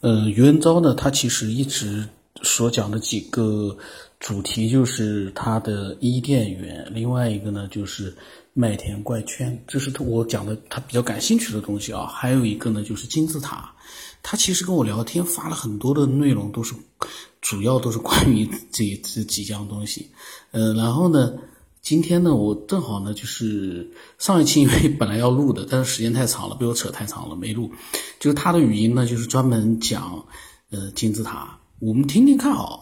呃，余文昭呢，他其实一直所讲的几个主题就是他的伊甸园，另外一个呢就是麦田怪圈，这是我讲的他比较感兴趣的东西啊。还有一个呢就是金字塔，他其实跟我聊天发了很多的内容，都是主要都是关于这这几样东西。呃，然后呢。今天呢，我正好呢，就是上一期因为本来要录的，但是时间太长了，被我扯太长了，没录。就是他的语音呢，就是专门讲呃金字塔，我们听听看啊，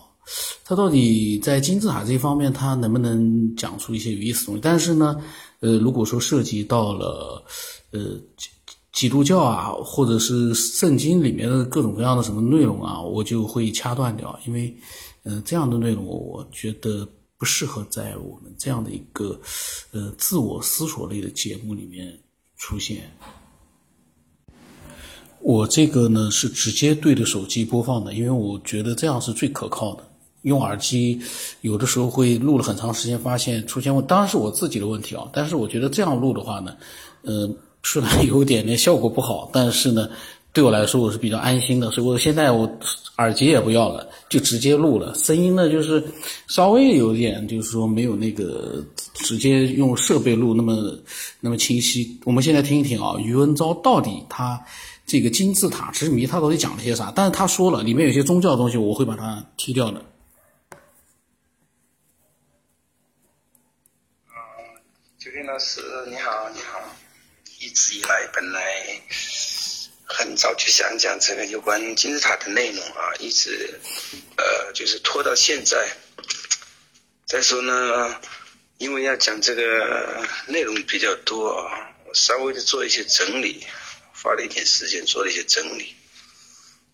他到底在金字塔这一方面，他能不能讲出一些有意思的东西？但是呢，呃，如果说涉及到了呃基督教啊，或者是圣经里面的各种各样的什么内容啊，我就会掐断掉，因为呃这样的内容，我觉得。不适合在我们这样的一个，呃，自我思索类的节目里面出现。我这个呢是直接对着手机播放的，因为我觉得这样是最可靠的。用耳机有的时候会录了很长时间，发现出现问，当然是我自己的问题啊。但是我觉得这样录的话呢，呃，虽然有点点效果不好，但是呢。对我来说，我是比较安心的，所以我现在我耳机也不要了，就直接录了。声音呢，就是稍微有点，就是说没有那个直接用设备录那么那么清晰。我们现在听一听啊，余文昭到底他这个金字塔之谜，他到底讲了些啥？但是他说了，里面有些宗教的东西，我会把它踢掉的。嗯，九天老师你好，你好，一直以来本来。很早就想讲这个有关金字塔的内容啊，一直呃就是拖到现在。再说呢，因为要讲这个内容比较多啊，我稍微的做一些整理，花了一点时间做了一些整理。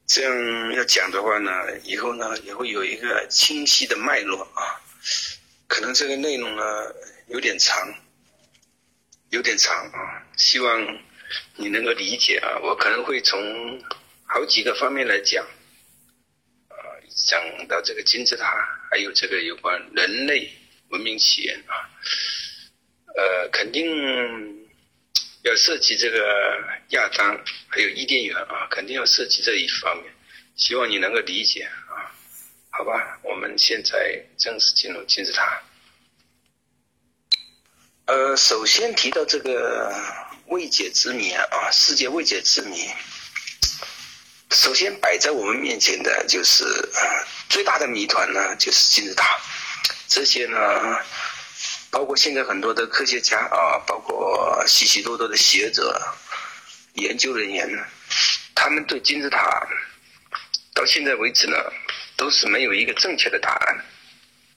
这样要讲的话呢，以后呢也会有一个清晰的脉络啊。可能这个内容呢有点长，有点长啊，希望。你能够理解啊？我可能会从好几个方面来讲，啊，讲到这个金字塔，还有这个有关人类文明起源啊，呃，肯定要涉及这个亚当，还有伊甸园啊，肯定要涉及这一方面。希望你能够理解啊，好吧？我们现在正式进入金字塔。呃，首先提到这个。未解之谜啊，世界未解之谜。首先摆在我们面前的就是最大的谜团呢，就是金字塔。这些呢，包括现在很多的科学家啊，包括许许多多的学者、研究人员呢，他们对金字塔到现在为止呢，都是没有一个正确的答案，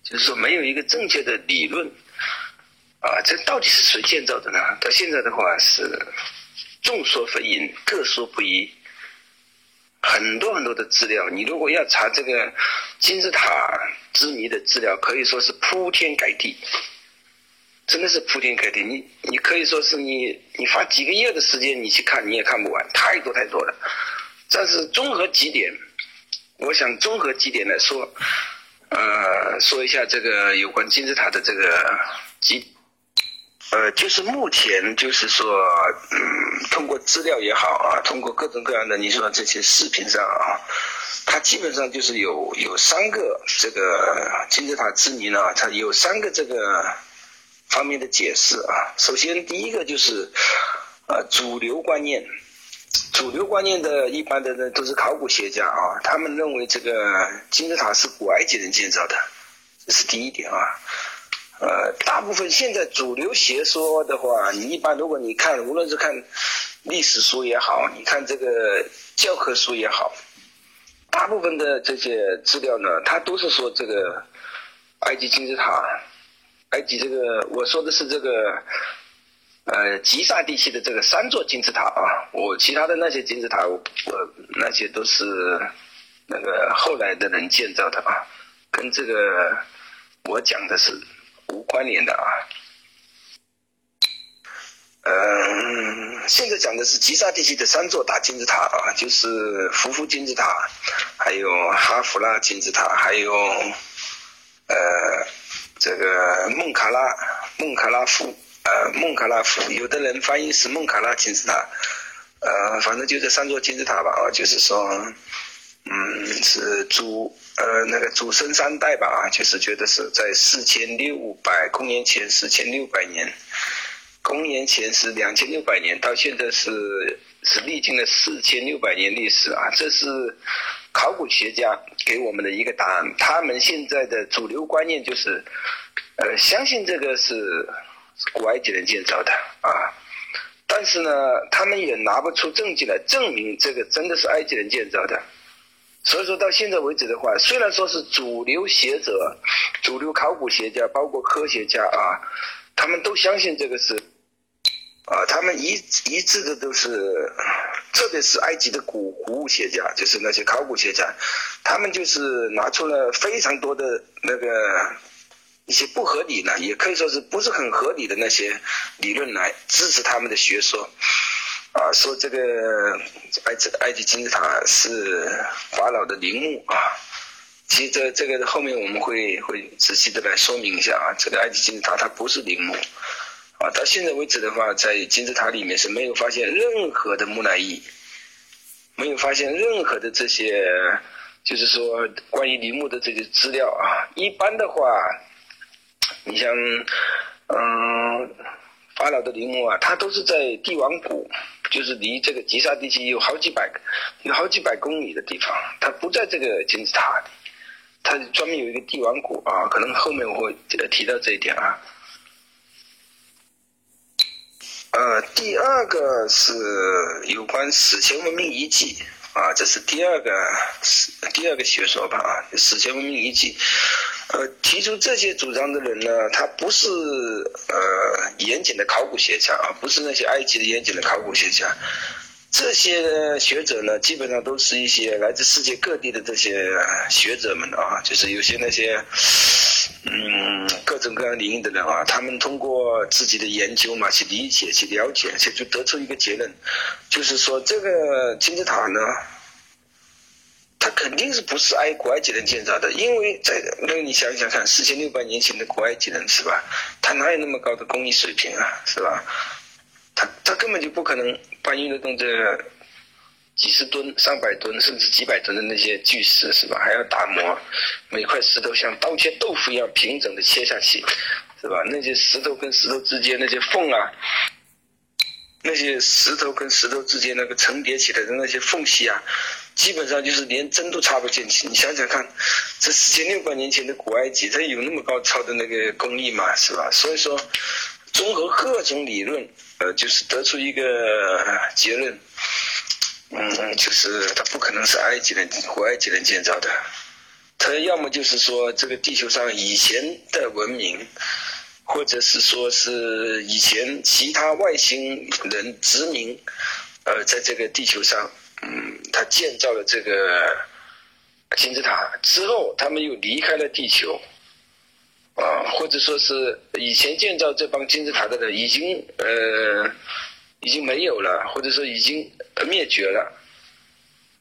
就是说没有一个正确的理论。啊，这到底是谁建造的呢？到现在的话是众说纷纭，各说不一，很多很多的资料。你如果要查这个金字塔之谜的资料，可以说是铺天盖地，真的是铺天盖地。你你可以说是你你花几个月的时间你去看你也看不完，太多太多了。但是综合几点，我想综合几点来说，呃，说一下这个有关金字塔的这个几。呃，就是目前就是说，嗯，通过资料也好啊，通过各种各样的你说这些视频上啊，它基本上就是有有三个这个金字塔之谜呢，它有三个这个方面的解释啊。首先第一个就是呃主流观念，主流观念的一般的呢都是考古学家啊，他们认为这个金字塔是古埃及人建造的，这是第一点啊。呃，大部分现在主流学说的话，你一般如果你看，无论是看历史书也好，你看这个教科书也好，大部分的这些资料呢，它都是说这个埃及金字塔，埃及这个我说的是这个呃吉萨地区的这个三座金字塔啊，我其他的那些金字塔，我那些都是那个后来的人建造的啊，跟这个我讲的是。无关联的啊，嗯，现在讲的是吉萨地区的三座大金字塔啊，就是胡夫金字塔，还有哈弗拉金字塔，还有呃这个孟卡拉孟卡拉夫呃孟卡拉夫，有的人翻译是孟卡拉金字塔，呃，反正就这三座金字塔吧啊，就是说嗯，是祖呃那个祖孙三代吧啊，就是觉得是在四千六百公元前四千六百年，公元前是两千六百年，到现在是是历经了四千六百年历史啊，这是考古学家给我们的一个答案。他们现在的主流观念就是，呃，相信这个是古埃及人建造的啊，但是呢，他们也拿不出证据来证明这个真的是埃及人建造的。所以说到现在为止的话，虽然说是主流学者、主流考古学家，包括科学家啊，他们都相信这个是，啊，他们一一致的都是，特别是埃及的古古物学家，就是那些考古学家，他们就是拿出了非常多的那个一些不合理的，也可以说是不是很合理的那些理论来支持他们的学说。啊，说这个埃及埃及金字塔是法老的陵墓啊，其实这这个后面我们会会仔细的来说明一下啊，这个埃及金字塔它不是陵墓，啊，到现在为止的话，在金字塔里面是没有发现任何的木乃伊，没有发现任何的这些，就是说关于陵墓的这些资料啊，一般的话，你像，嗯。法老的陵墓啊，它都是在帝王谷，就是离这个吉萨地区有好几百、有好几百公里的地方，它不在这个金字塔里，它专门有一个帝王谷啊，可能后面我会提到这一点啊。呃，第二个是有关史前文明遗迹啊，这是第二个第二个学说吧啊，史前文明遗迹。呃，提出这些主张的人呢，他不是呃严谨的考古学家啊，不是那些埃及的严谨的考古学家。这些学者呢，基本上都是一些来自世界各地的这些学者们啊，就是有些那些嗯各种各样领域的人啊，他们通过自己的研究嘛，去理解、去了解，去就得出一个结论，就是说这个金字塔呢。他肯定是不是埃古埃及人建造的，因为在那你想想看，四千六百年前的古埃及人是吧？他哪有那么高的工艺水平啊，是吧？他他根本就不可能搬运得动这几十吨、上百吨甚至几百吨的那些巨石是吧？还要打磨，每块石头像刀切豆腐一样平整的切下去，是吧？那些石头跟石头之间那些缝啊，那些石头跟石头之间那个层叠起来的那些缝隙啊。基本上就是连针都插不进去。你想想看，这四千六百年前的古埃及，它有那么高超的那个工艺嘛，是吧？所以说，综合各种理论，呃，就是得出一个结论，嗯，就是它不可能是埃及人古埃及人建造的，它要么就是说这个地球上以前的文明，或者是说是以前其他外星人殖民，呃，在这个地球上。嗯，他建造了这个金字塔之后，他们又离开了地球，啊，或者说是以前建造这帮金字塔的人已经呃已经没有了，或者说已经灭绝了，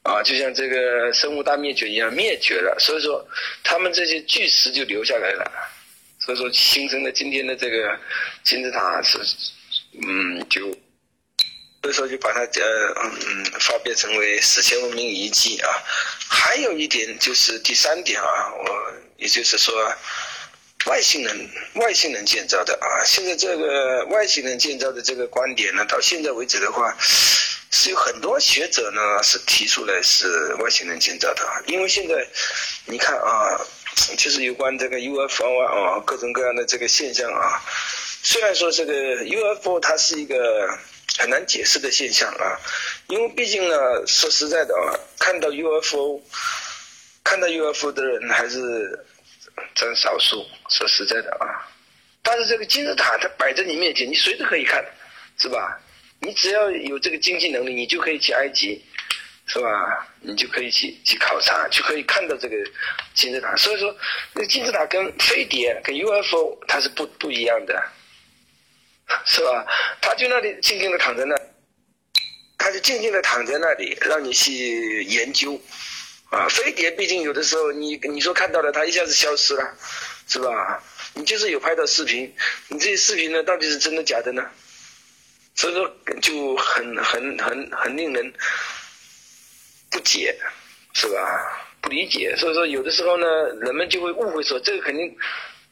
啊，就像这个生物大灭绝一样灭绝了。所以说，他们这些巨石就留下来了，所以说形成了今天的这个金字塔是，嗯，就。所以说就把它呃嗯嗯发表成为史前文明遗迹啊，还有一点就是第三点啊，我也就是说外星人外星人建造的啊，现在这个外星人建造的这个观点呢，到现在为止的话，是有很多学者呢是提出来是外星人建造的，因为现在你看啊，就是有关这个 UFO 啊各种各样的这个现象啊，虽然说这个 UFO 它是一个。很难解释的现象啊，因为毕竟呢，说实在的啊，看到 UFO，看到 UFO 的人还是占少数。说实在的啊，但是这个金字塔它摆在你面前，你随时可以看，是吧？你只要有这个经济能力，你就可以去埃及，是吧？你就可以去去考察，就可以看到这个金字塔。所以说，那金字塔跟飞碟、跟 UFO 它是不不一样的。是吧？他就那里静静的躺在那，他就静静的躺在那里，让你去研究。啊，飞碟毕竟有的时候你你说看到了，它一下子消失了，是吧？你就是有拍到视频，你这些视频呢，到底是真的假的呢？所以说就很很很很令人不解是吧？不理解，所以说有的时候呢，人们就会误会说这个肯定，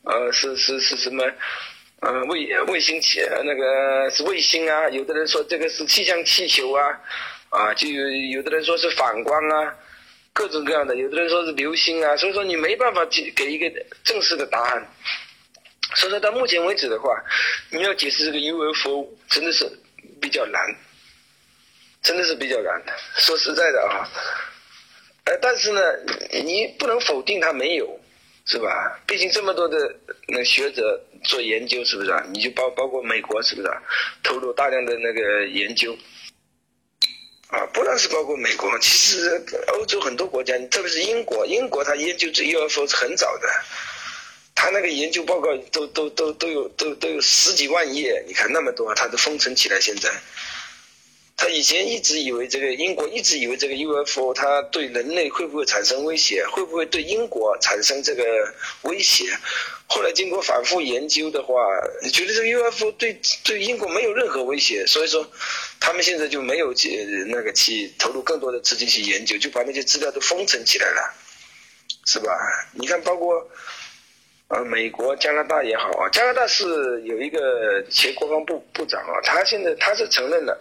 呃，是是是什么，呃，卫卫星气那个是卫星啊，有的人说这个是气象气球啊，啊，就有有的人说是反光啊，各种各样的，有的人说是流星啊，所以说你没办法给给一个正式的答案。所以说到目前为止的话，你要解释这个 UFO 真的是比较难，真的是比较难的。说实在的啊。呃，但是呢，你不能否定它没有，是吧？毕竟这么多的那学者做研究，是不是啊？你就包包括美国，是不是啊？投入大量的那个研究，啊，不但是包括美国，其实欧洲很多国家，特别是英国，英国它研究这 UFO 是很早的，它那个研究报告都都都都有都都有十几万页，你看那么多，它都封存起来，现在。他以前一直以为这个英国一直以为这个 UFO 它对人类会不会产生威胁，会不会对英国产生这个威胁？后来经过反复研究的话，觉得这个 UFO 对对英国没有任何威胁，所以说他们现在就没有去那个去投入更多的资金去研究，就把那些资料都封存起来了，是吧？你看，包括呃美国、加拿大也好啊，加拿大是有一个前国防部部长啊，他现在他是承认了。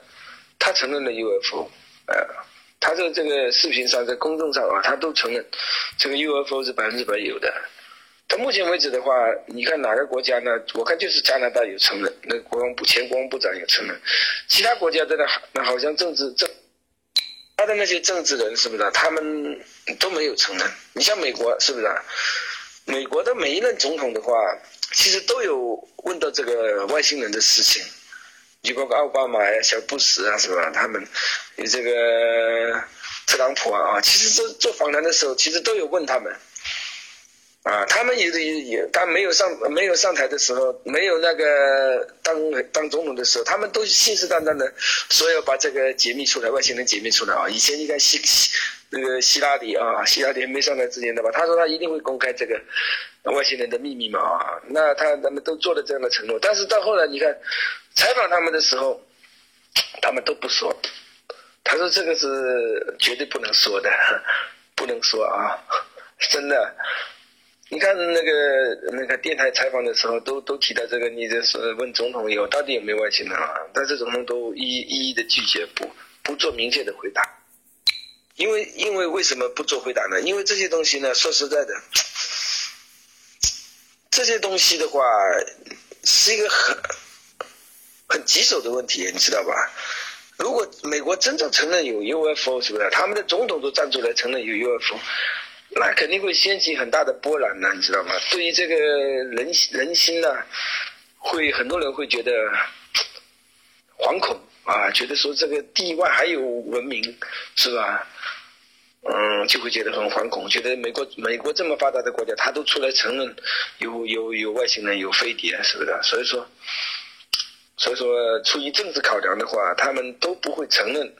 他承认了 UFO，呃，他在这个视频上，在公众上啊，他都承认这个 UFO 是百分之百有的。到目前为止的话，你看哪个国家呢？我看就是加拿大有承认，那国防部前国防部长有承认，其他国家真的那那好像政治政，他的那些政治人是不是？他们都没有承认。你像美国是不是？美国的每一任总统的话，其实都有问到这个外星人的事情。你包括奥巴马呀、小布什啊，是吧？他们有这个特朗普啊，啊，其实做做访谈的时候，其实都有问他们，啊，他们有的也也，他没有上没有上台的时候，没有那个当当总统的时候，他们都信誓旦旦的说要把这个解密出来，外星人解密出来啊。以前你看希希那个希拉里啊，希拉里没上台之前的吧，他说他一定会公开这个外星人的秘密嘛啊，那他他们都做了这样的承诺，但是到后来你看。采访他们的时候，他们都不说。他说这个是绝对不能说的，不能说啊，真的。你看那个那个电台采访的时候，都都提到这个，你这是问总统有到底有没有外星人啊？但是总统都一一一的拒绝，不不做明确的回答。因为因为为什么不做回答呢？因为这些东西呢，说实在的，这些东西的话是一个很。很棘手的问题，你知道吧？如果美国真正承认有 UFO，是不是？他们的总统都站出来承认有 UFO，那肯定会掀起很大的波澜呢，你知道吗？对于这个人人心呢，会很多人会觉得惶恐啊，觉得说这个地外还有文明，是吧？嗯，就会觉得很惶恐，觉得美国美国这么发达的国家，他都出来承认有有有外星人，有飞碟，是不是？所以说。所以说，出于政治考量的话，他们都不会承认，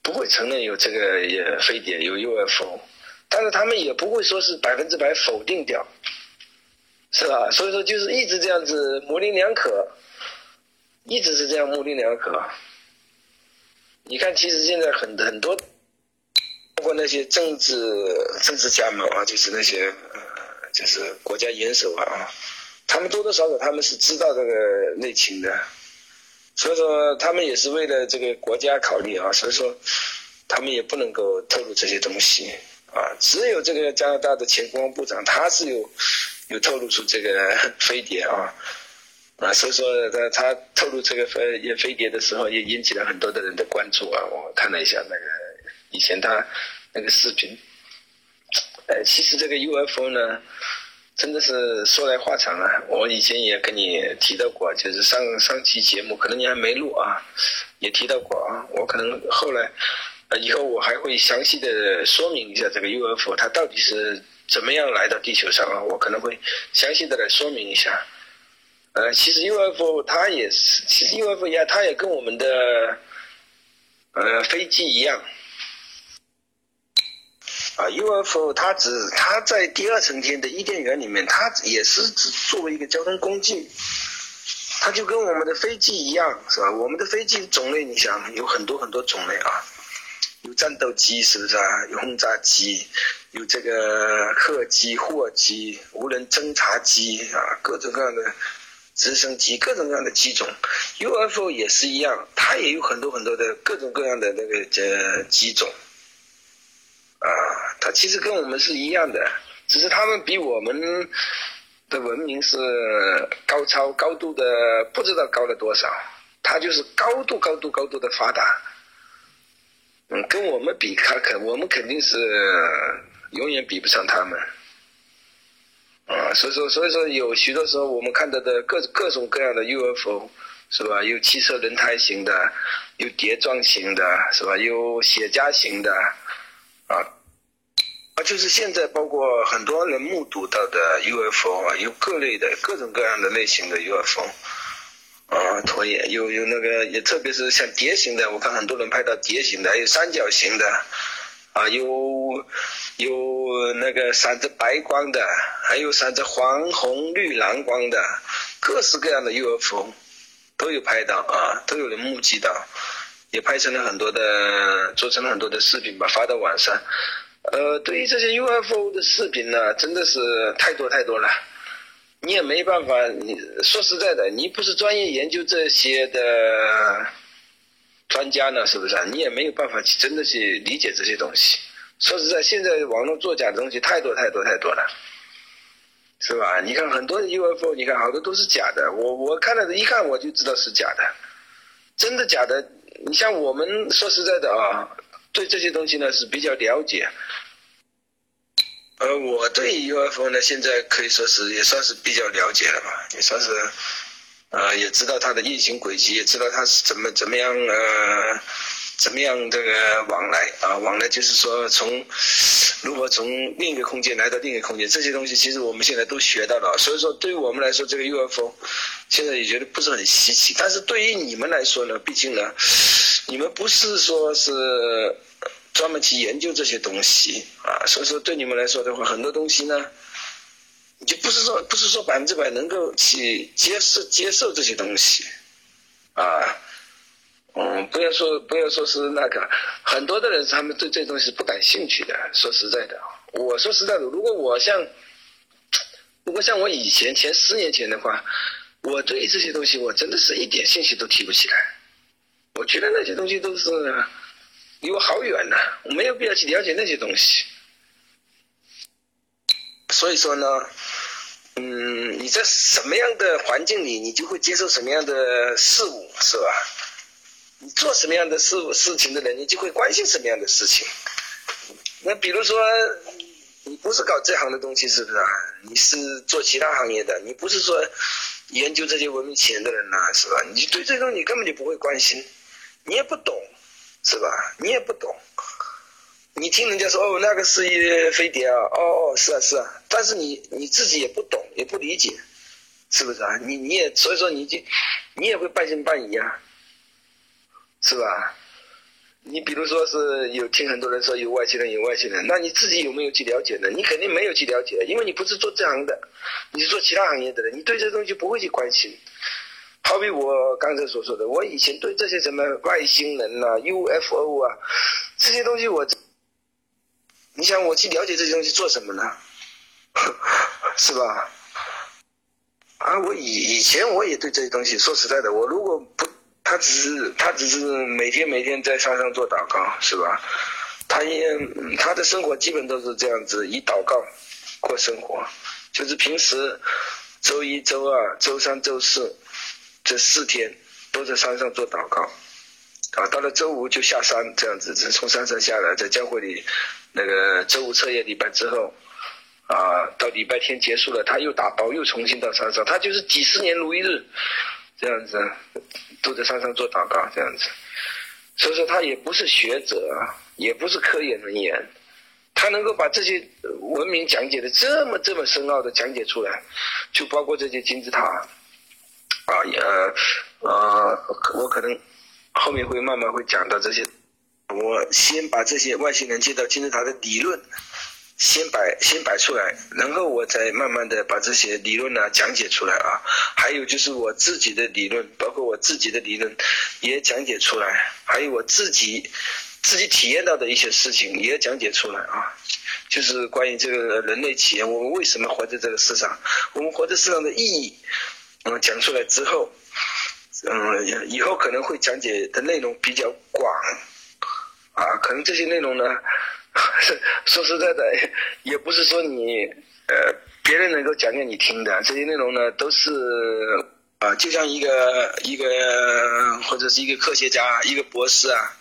不会承认有这个也飞碟有 UFO，但是他们也不会说是百分之百否定掉，是吧？所以说就是一直这样子模棱两可，一直是这样模棱两可。你看，其实现在很很多，包括那些政治政治家们啊，就是那些呃，就是国家元首啊。他们多多少少他们是知道这个内情的，所以说他们也是为了这个国家考虑啊，所以说他们也不能够透露这些东西啊。只有这个加拿大的前国防部长，他是有有透露出这个飞碟啊啊，所以说他他透露这个飞飞碟的时候，也引起了很多的人的关注啊。我看了一下那个以前他那个视频，呃，其实这个 UFO 呢。真的是说来话长啊！我以前也跟你提到过，就是上上期节目，可能你还没录啊，也提到过啊。我可能后来，呃，以后我还会详细的说明一下这个 UFO 它到底是怎么样来到地球上啊。我可能会详细的来说明一下。呃，其实 UFO 它也是，其实 UFO 呀，它也跟我们的呃飞机一样。啊，UFO 它只它在第二层天的伊甸园里面，它也是只作为一个交通工具，它就跟我们的飞机一样，是吧？我们的飞机种类，你想有很多很多种类啊。有战斗机，是不是啊？有轰炸机，有这个客机、货机、无人侦察机啊，各种各样的直升机，各种各样的机种。UFO 也是一样，它也有很多很多的各种各样的那个这机种啊，它其实跟我们是一样的，只是他们比我们的文明是高超高度的，不知道高了多少。它就是高度高度高度的发达。嗯，跟我们比，他肯我们肯定是永远比不上他们，啊，所以说所以说有许多时候我们看到的各各种各样的 UFO 是吧？有汽车轮胎型的，有碟状型的，是吧？有雪茄型的，啊，啊，就是现在包括很多人目睹到的 UFO 啊，有各类的各种各样的类型的 UFO。啊，拖曳有有那个，也特别是像蝶形的，我看很多人拍到蝶形的，还有三角形的，啊，有有那个闪着白光的，还有闪着黄红绿蓝光的，各式各样的 UFO 都有拍到啊，都有人目击到，也拍成了很多的，做成了很多的视频吧，发到网上。呃，对于这些 UFO 的视频呢，真的是太多太多了。你也没办法，你说实在的，你不是专业研究这些的专家呢，是不是？你也没有办法去真的去理解这些东西。说实在，现在网络作假的东西太多太多太多了，是吧？你看很多 UFO，你看好多都是假的。我我看了一看我就知道是假的，真的假的？你像我们说实在的啊，对这些东西呢是比较了解。呃，我对 UFO 呢，现在可以说是也算是比较了解了吧，也算是，呃，也知道它的运行轨迹，也知道它是怎么怎么样呃，怎么样这个往来啊，往来就是说从如何从另一个空间来到另一个空间，这些东西其实我们现在都学到了，所以说对于我们来说，这个 UFO 现在也觉得不是很稀奇，但是对于你们来说呢，毕竟呢，你们不是说是。专门去研究这些东西啊，所以说对你们来说的话，很多东西呢，你就不是说不是说百分之百能够去接受接受这些东西，啊，嗯，不要说不要说是那个，很多的人他们对这东西不感兴趣的。说实在的，我说实在的，如果我像，如果像我以前前十年前的话，我对这些东西我真的是一点兴趣都提不起来，我觉得那些东西都是。离我好远呐，我没有必要去了解那些东西。所以说呢，嗯，你在什么样的环境里，你就会接受什么样的事物，是吧？你做什么样的事事情的人，你就会关心什么样的事情。那比如说，你不是搞这行的东西，是不是啊？你是做其他行业的，你不是说研究这些文明起源的人呐，是吧？你对这东西根本就不会关心，你也不懂。是吧？你也不懂，你听人家说哦，那个是一飞碟啊，哦哦，是啊是啊，但是你你自己也不懂，也不理解，是不是啊？你你也所以说你就你也会半信半疑啊，是吧？你比如说是有听很多人说有外星人有外星人，那你自己有没有去了解呢？你肯定没有去了解，因为你不是做这行的，你是做其他行业的人，你对这东西不会去关心。好比我刚才所说的，我以前对这些什么外星人呐、UFO 啊这些东西，我，你想我去了解这些东西做什么呢？是吧？啊，我以以前我也对这些东西，说实在的，我如果不，他只是他只是每天每天在山上做祷告，是吧？他也他的生活基本都是这样子，以祷告过生活，就是平时周一、周二、周三、周四。这四天都在山上做祷告，啊，到了周五就下山，这样子，从山上下来，在教会里，那个周五彻夜礼拜之后，啊，到礼拜天结束了，他又打包，又重新到山上，他就是几十年如一日，这样子，都在山上做祷告，这样子，所以说他也不是学者，也不是科研人员，他能够把这些文明讲解的这么这么深奥的讲解出来，就包括这些金字塔。啊，也呃，我可能后面会慢慢会讲到这些。我先把这些外星人接到金字塔的理论先摆先摆出来，然后我再慢慢的把这些理论呢讲解出来啊。还有就是我自己的理论，包括我自己的理论也讲解出来，还有我自己自己体验到的一些事情也讲解出来啊，就是关于这个人类起源，我们为什么活在这个世上，我们活在世上的意义，嗯，讲出来之后，嗯，以后可能会讲解的内容比较广，啊，可能这些内容呢，说实在的，也不是说你呃别人能够讲给你听的，这些内容呢都是。啊，就像一个一个或者是一个科学家，一个博士啊，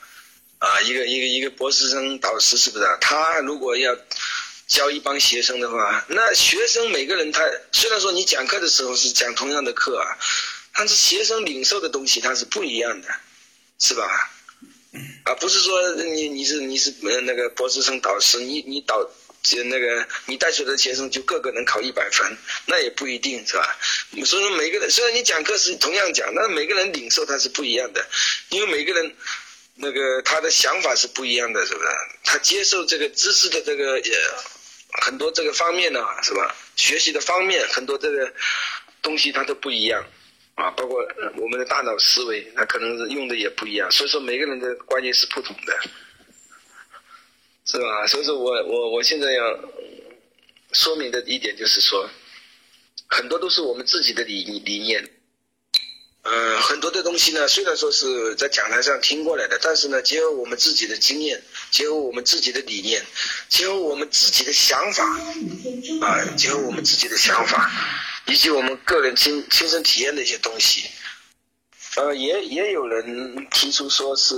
啊，一个一个一个博士生导师是不是？他如果要教一帮学生的话，那学生每个人他虽然说你讲课的时候是讲同样的课啊，但是学生领受的东西他是不一样的，是吧？啊，不是说你你是你是那个博士生导师，你你导。那个，你带出来的学生就个个能考一百分，那也不一定是吧？所以说每个人虽然你讲课是同样讲，但是每个人领受他是不一样的，因为每个人那个他的想法是不一样的，是不是？他接受这个知识的这个也很多这个方面呢，是吧？学习的方面很多这个东西他都不一样啊，包括我们的大脑思维，那可能是用的也不一样，所以说每个人的观念是不同的。是吧？所以说我我我现在要说明的一点就是说，很多都是我们自己的理理念。嗯，很多的东西呢，虽然说是在讲台上听过来的，但是呢，结合我们自己的经验，结合我们自己的理念，结合我们自己的想法，啊，结合我们自己的想法，以及我们个人亲亲身体验的一些东西。呃，也也有人提出说是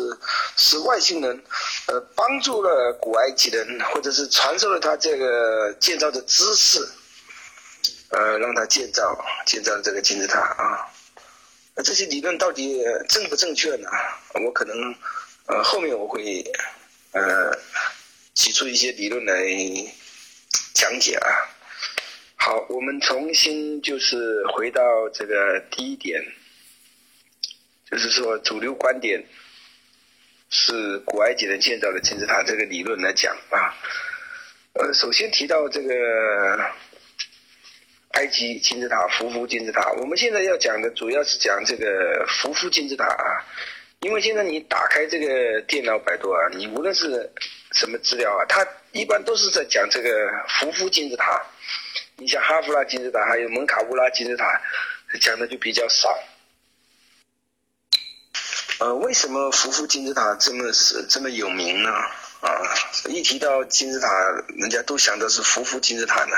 是外星人，呃，帮助了古埃及人，或者是传授了他这个建造的知识，呃，让他建造建造这个金字塔啊。那这些理论到底正不正确呢？我可能呃后面我会呃提出一些理论来讲解啊。好，我们重新就是回到这个第一点。就是说，主流观点是古埃及人建造的金字塔这个理论来讲啊。呃，首先提到这个埃及金字塔、胡夫金字塔，我们现在要讲的主要是讲这个胡夫金字塔啊。因为现在你打开这个电脑百度啊，你无论是什么资料啊，它一般都是在讲这个胡夫金字塔。你像哈夫拉金字塔，还有蒙卡乌拉金字塔，讲的就比较少。呃，为什么浮浮金字塔这么是这么有名呢？啊，一提到金字塔，人家都想到是浮浮金字塔呢。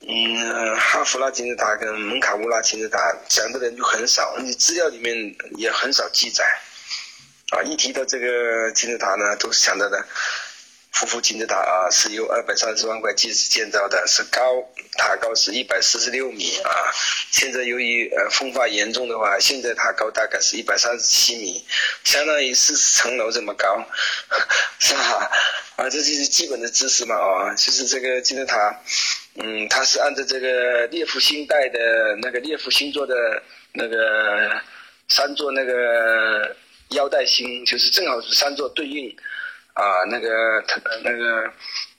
嗯，哈夫拉金字塔跟蒙卡乌拉金字塔讲的人就很少，你资料里面也很少记载。啊，一提到这个金字塔呢，都是想到的。浮浮金字塔啊，是由二百三十万块计时建造的，是高塔高是一百四十六米啊。现在由于呃风化严重的话，现在塔高大概是一百三十七米，相当于四十层楼这么高，是吧？啊，这就是基本的知识嘛啊。就是这个金字塔，嗯，它是按照这个列夫星带的那个列夫星座的那个三座那个腰带星，就是正好是三座对应。啊，那个它那个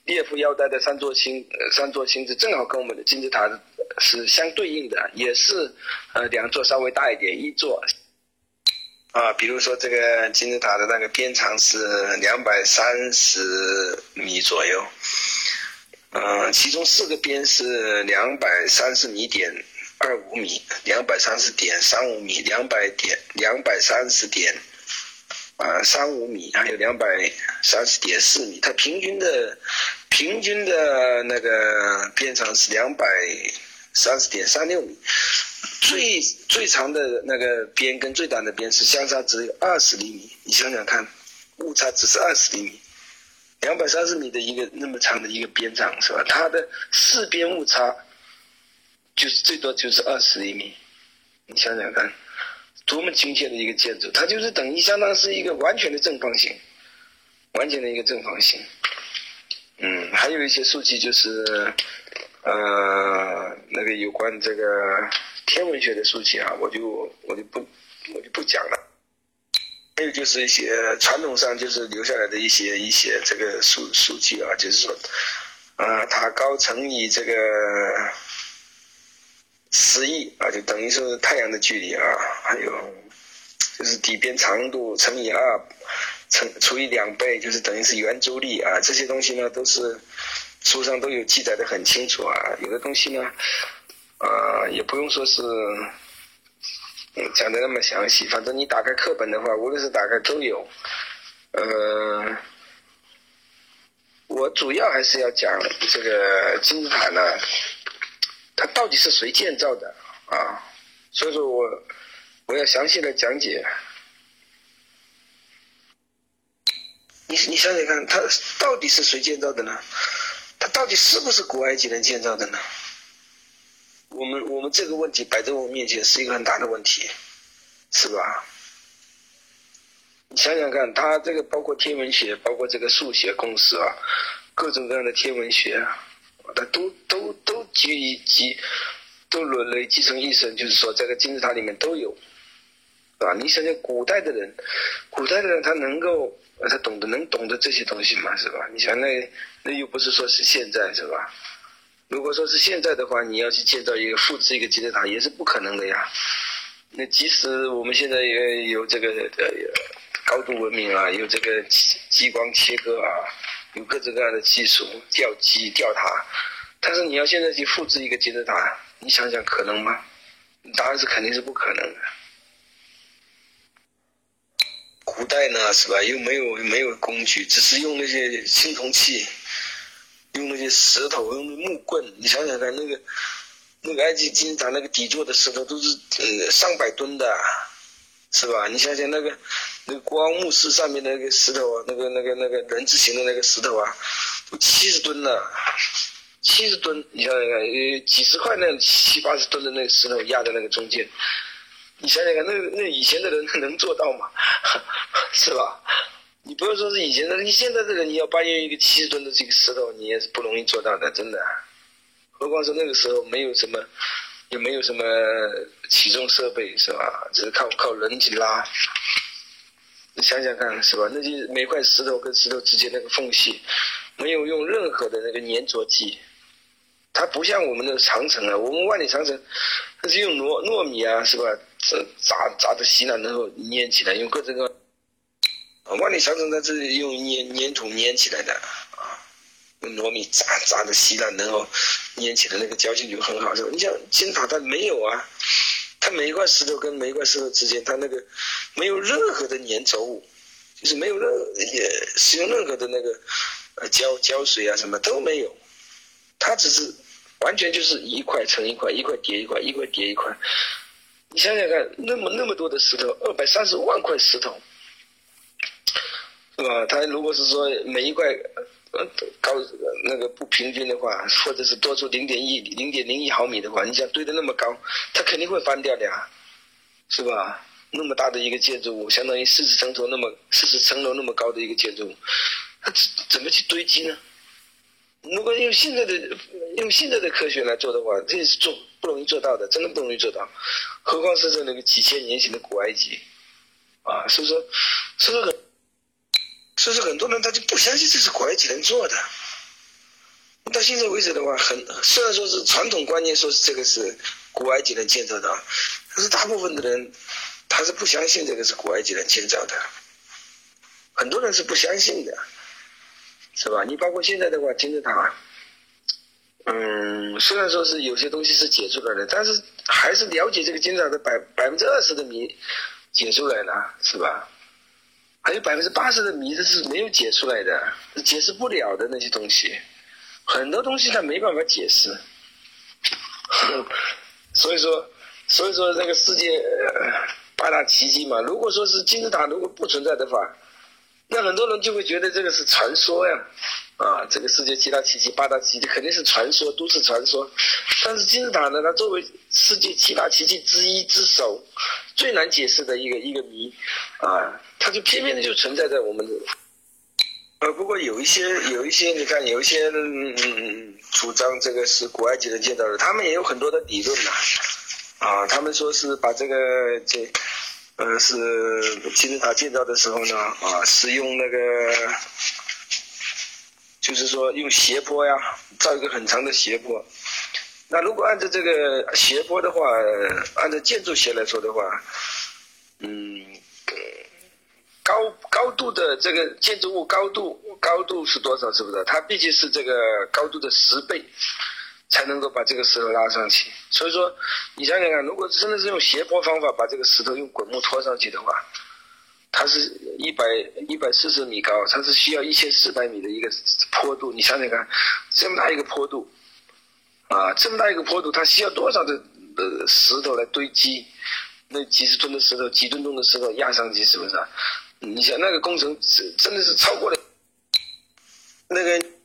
列夫腰带的三座星，三座星是正好跟我们的金字塔是相对应的，也是呃两座稍微大一点，一座啊，比如说这个金字塔的那个边长是两百三十米左右，嗯，其中四个边是两百三十米点二五米，两百三十点三五米，两百点两百三十点。啊，三五米，还有两百三十点四米，它平均的平均的那个边长是两百三十点三六米，最最长的那个边跟最短的边是相差只有二十厘米，你想想看，误差只是二十厘米，两百三十米的一个那么长的一个边长是吧？它的四边误差就是最多就是二十厘米，你想想看。多么精确的一个建筑，它就是等于相当是一个完全的正方形，完全的一个正方形。嗯，还有一些数据就是，呃，那个有关这个天文学的数据啊，我就我就不我就不讲了。还有就是一些传统上就是留下来的一些一些这个数数据啊，就是说，呃，塔高乘以这个。十亿啊，就等于是太阳的距离啊，还有就是底边长度乘以二，乘除以两倍，就是等于是圆周率啊。这些东西呢，都是书上都有记载的很清楚啊。有的东西呢，啊，也不用说是讲的那么详细，反正你打开课本的话，无论是打开都有。呃，我主要还是要讲这个金字塔呢，它到底是谁建造的啊？所以说我我要详细的讲解。你你想想看，它到底是谁建造的呢？它到底是不是古埃及人建造的呢？我们我们这个问题摆在我面前是一个很大的问题，是吧？你想想看，它这个包括天文学，包括这个数学公式啊，各种各样的天文学啊，它都都都集集都轮累积成一生，就是说这个金字塔里面都有，啊？你想想古代的人，古代的人他能够他懂得能懂得这些东西吗？是吧？你想那那又不是说是现在是吧？如果说是现在的话，你要去建造一个复制一个金字塔也是不可能的呀。那即使我们现在也有这个呃。高度文明啊，有这个激激光切割啊，有各种各样的技术，吊机、吊塔。但是你要现在去复制一个金字塔，你想想可能吗？答案是肯定是不可能的。古代呢，是吧？又没有没有工具，只是用那些青铜器，用那些石头，用木棍。你想想看，那个那个埃及金字塔那个底座的石头都是呃上百吨的。是吧？你想想那个，那个国王墓室上面的那个石头啊，那个那个那个人字形的那个石头啊，都七十吨了，七十吨，你想想看，呃，几十块那七八十吨的那个石头压在那个中间，你想想看，那那以前的人能做到吗？是吧？你不要说是以前的，你现在的人你要搬运一个七十吨的这个石头，你也是不容易做到的，真的。何况是那个时候没有什么。也没有什么起重设备是吧？只是靠靠人去拉。你想想看是吧？那些每块石头跟石头之间那个缝隙，没有用任何的那个粘着剂。它不像我们的长城啊，我们万里长城，它是用糯糯米啊是吧？这炸炸的稀烂然后粘起来，用各种各。万里长城它是用粘粘土粘起来的啊。用糯米炸炸的稀烂，然后粘起来，那个胶性就很好，是吧？你像金字塔，它没有啊，它每一块石头跟每一块石头之间，它那个没有任何的粘稠物，就是没有任也使用任何的那个呃胶胶水啊什么都没有，它只是完全就是一块成一块，一块叠一块，一块叠一块。你想想看，那么那么多的石头，二百三十万块石头，是吧？它如果是说每一块。呃，高那个不平均的话，或者是多出零点一、零点零一毫米的话，你想堆的那么高，它肯定会翻掉的呀，是吧？那么大的一个建筑物，相当于四十层楼那么四十层楼那么高的一个建筑物，它怎怎么去堆积呢？如果用现在的用现在的科学来做的话，这是做不容易做到的，真的不容易做到。何况是在那个几千年前的古埃及，啊，所以说，所以说很。所以说，很多人他就不相信这是古埃及人做的。到现在为止的话，很虽然说是传统观念说是这个是古埃及人建造的，但是大部分的人他是不相信这个是古埃及人建造的。很多人是不相信的，是吧？你包括现在的话，金字塔，嗯，虽然说是有些东西是解出来的，但是还是了解这个金字塔的百百分之二十的谜解出来了，是吧？还有百分之八十的谜这是没有解出来的，解释不了的那些东西，很多东西它没办法解释。所以说，所以说这个世界八大奇迹嘛，如果说是金字塔如果不存在的话，那很多人就会觉得这个是传说呀，啊，这个世界七大奇迹、八大奇迹肯定是传说，都市传说。但是金字塔呢，它作为世界七大奇迹之一之首，最难解释的一个一个谜，啊。它就偏偏的就存在在我们的，呃，不过有一些有一些，你看有一些嗯主张这个是古埃及人建造的，他们也有很多的理论呐，啊，他们说是把这个这，呃，是金字塔建造的时候呢，啊，是用那个，就是说用斜坡呀，造一个很长的斜坡，那如果按照这个斜坡的话，按照建筑学来说的话，嗯。高高度的这个建筑物高度高度是多少？是不是？它毕竟是这个高度的十倍，才能够把这个石头拉上去。所以说，你想想看，如果真的是用斜坡方法把这个石头用滚木拖上去的话，它是一百一百四十米高，它是需要一千四百米的一个坡度。你想想看，这么大一个坡度，啊，这么大一个坡度，它需要多少的呃石头来堆积？那几十吨的石头，几吨重的石头压上去，是不是？你想那个工程是真的是超过了那个。